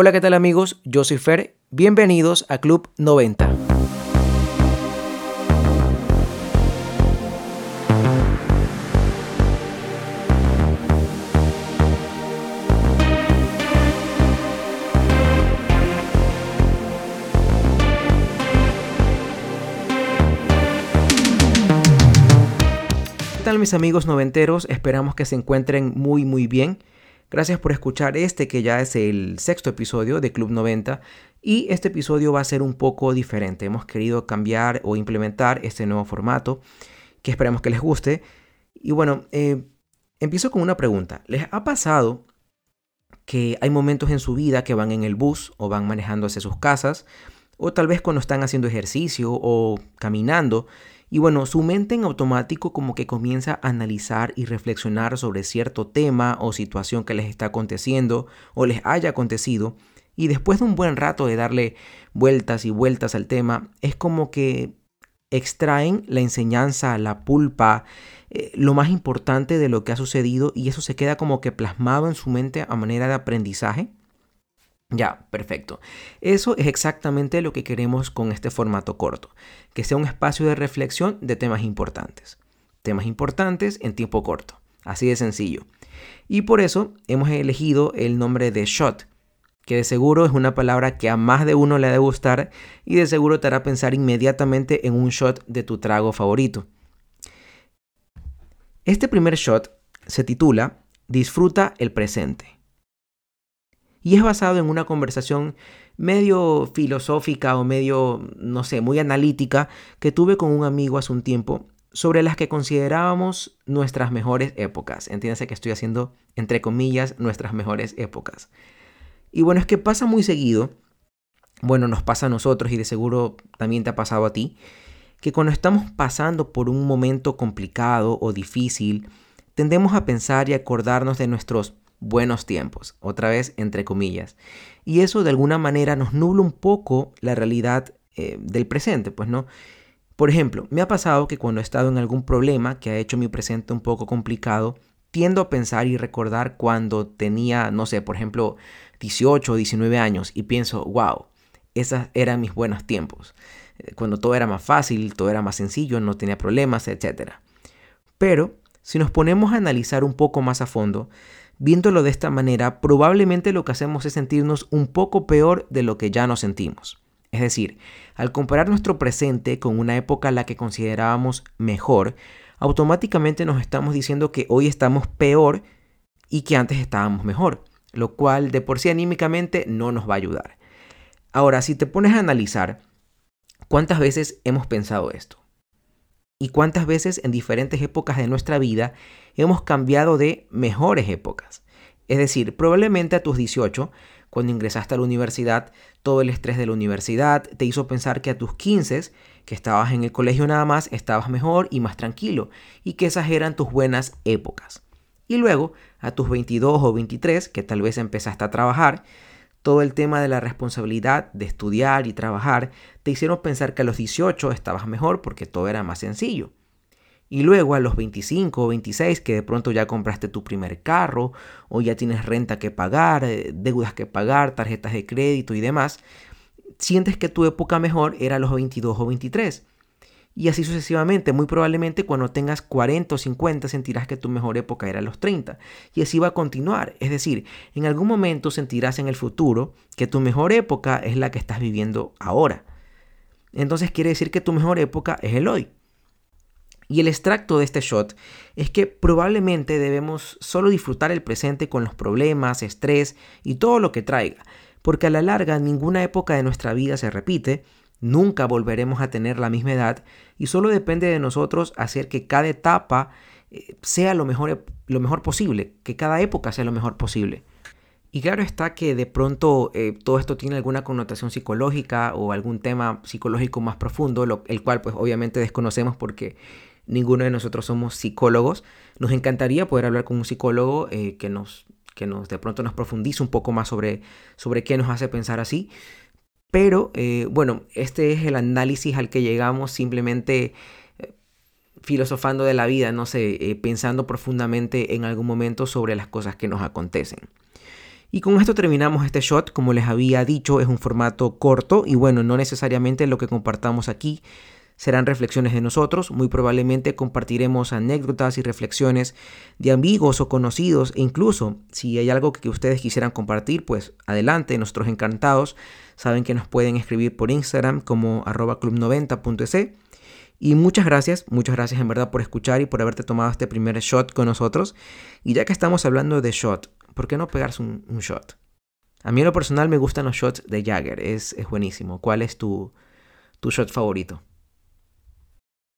Hola, ¿qué tal amigos? Yo soy Fer. Bienvenidos a Club 90. ¿Qué tal mis amigos noventeros? Esperamos que se encuentren muy muy bien. Gracias por escuchar este que ya es el sexto episodio de Club 90 y este episodio va a ser un poco diferente. Hemos querido cambiar o implementar este nuevo formato que esperamos que les guste. Y bueno, eh, empiezo con una pregunta. ¿Les ha pasado que hay momentos en su vida que van en el bus o van manejando hacia sus casas o tal vez cuando están haciendo ejercicio o caminando y bueno, su mente en automático como que comienza a analizar y reflexionar sobre cierto tema o situación que les está aconteciendo o les haya acontecido. Y después de un buen rato de darle vueltas y vueltas al tema, es como que extraen la enseñanza, la pulpa, eh, lo más importante de lo que ha sucedido y eso se queda como que plasmado en su mente a manera de aprendizaje. Ya, perfecto. Eso es exactamente lo que queremos con este formato corto, que sea un espacio de reflexión de temas importantes. Temas importantes en tiempo corto, así de sencillo. Y por eso hemos elegido el nombre de shot, que de seguro es una palabra que a más de uno le ha de gustar y de seguro te hará pensar inmediatamente en un shot de tu trago favorito. Este primer shot se titula Disfruta el presente y es basado en una conversación medio filosófica o medio, no sé, muy analítica que tuve con un amigo hace un tiempo sobre las que considerábamos nuestras mejores épocas. Entiéndase que estoy haciendo, entre comillas, nuestras mejores épocas. Y bueno, es que pasa muy seguido, bueno, nos pasa a nosotros y de seguro también te ha pasado a ti, que cuando estamos pasando por un momento complicado o difícil, tendemos a pensar y acordarnos de nuestros buenos tiempos, otra vez entre comillas. Y eso de alguna manera nos nubla un poco la realidad eh, del presente, pues no. Por ejemplo, me ha pasado que cuando he estado en algún problema que ha hecho mi presente un poco complicado, tiendo a pensar y recordar cuando tenía, no sé, por ejemplo, 18 o 19 años y pienso, wow, esos eran mis buenos tiempos. Eh, cuando todo era más fácil, todo era más sencillo, no tenía problemas, etc. Pero si nos ponemos a analizar un poco más a fondo, Viéndolo de esta manera, probablemente lo que hacemos es sentirnos un poco peor de lo que ya nos sentimos. Es decir, al comparar nuestro presente con una época la que considerábamos mejor, automáticamente nos estamos diciendo que hoy estamos peor y que antes estábamos mejor, lo cual de por sí anímicamente no nos va a ayudar. Ahora, si te pones a analizar, ¿cuántas veces hemos pensado esto? ¿Y cuántas veces en diferentes épocas de nuestra vida hemos cambiado de mejores épocas. Es decir, probablemente a tus 18, cuando ingresaste a la universidad, todo el estrés de la universidad te hizo pensar que a tus 15, que estabas en el colegio nada más, estabas mejor y más tranquilo, y que esas eran tus buenas épocas. Y luego, a tus 22 o 23, que tal vez empezaste a trabajar, todo el tema de la responsabilidad de estudiar y trabajar te hicieron pensar que a los 18 estabas mejor porque todo era más sencillo. Y luego a los 25 o 26 que de pronto ya compraste tu primer carro o ya tienes renta que pagar, eh, deudas que pagar, tarjetas de crédito y demás, sientes que tu época mejor era a los 22 o 23. Y así sucesivamente, muy probablemente cuando tengas 40 o 50 sentirás que tu mejor época era los 30. Y así va a continuar. Es decir, en algún momento sentirás en el futuro que tu mejor época es la que estás viviendo ahora. Entonces quiere decir que tu mejor época es el hoy. Y el extracto de este shot es que probablemente debemos solo disfrutar el presente con los problemas, estrés y todo lo que traiga, porque a la larga ninguna época de nuestra vida se repite, nunca volveremos a tener la misma edad y solo depende de nosotros hacer que cada etapa eh, sea lo mejor, lo mejor posible, que cada época sea lo mejor posible. Y claro está que de pronto eh, todo esto tiene alguna connotación psicológica o algún tema psicológico más profundo, el cual pues obviamente desconocemos porque ninguno de nosotros somos psicólogos. Nos encantaría poder hablar con un psicólogo eh, que, nos, que nos de pronto nos profundice un poco más sobre, sobre qué nos hace pensar así. Pero eh, bueno, este es el análisis al que llegamos simplemente eh, filosofando de la vida, no sé, pensando profundamente en algún momento sobre las cosas que nos acontecen. Y con esto terminamos este shot. Como les había dicho, es un formato corto y bueno, no necesariamente lo que compartamos aquí serán reflexiones de nosotros. Muy probablemente compartiremos anécdotas y reflexiones de amigos o conocidos e incluso si hay algo que ustedes quisieran compartir, pues adelante, nosotros encantados. Saben que nos pueden escribir por Instagram como arroba club90.es. Y muchas gracias, muchas gracias en verdad por escuchar y por haberte tomado este primer shot con nosotros. Y ya que estamos hablando de shot, ¿por qué no pegarse un, shot? A mí en lo personal me gustan los shots de Jagger, es, es buenísimo. ¿Cuál es tu, tu shot favorito?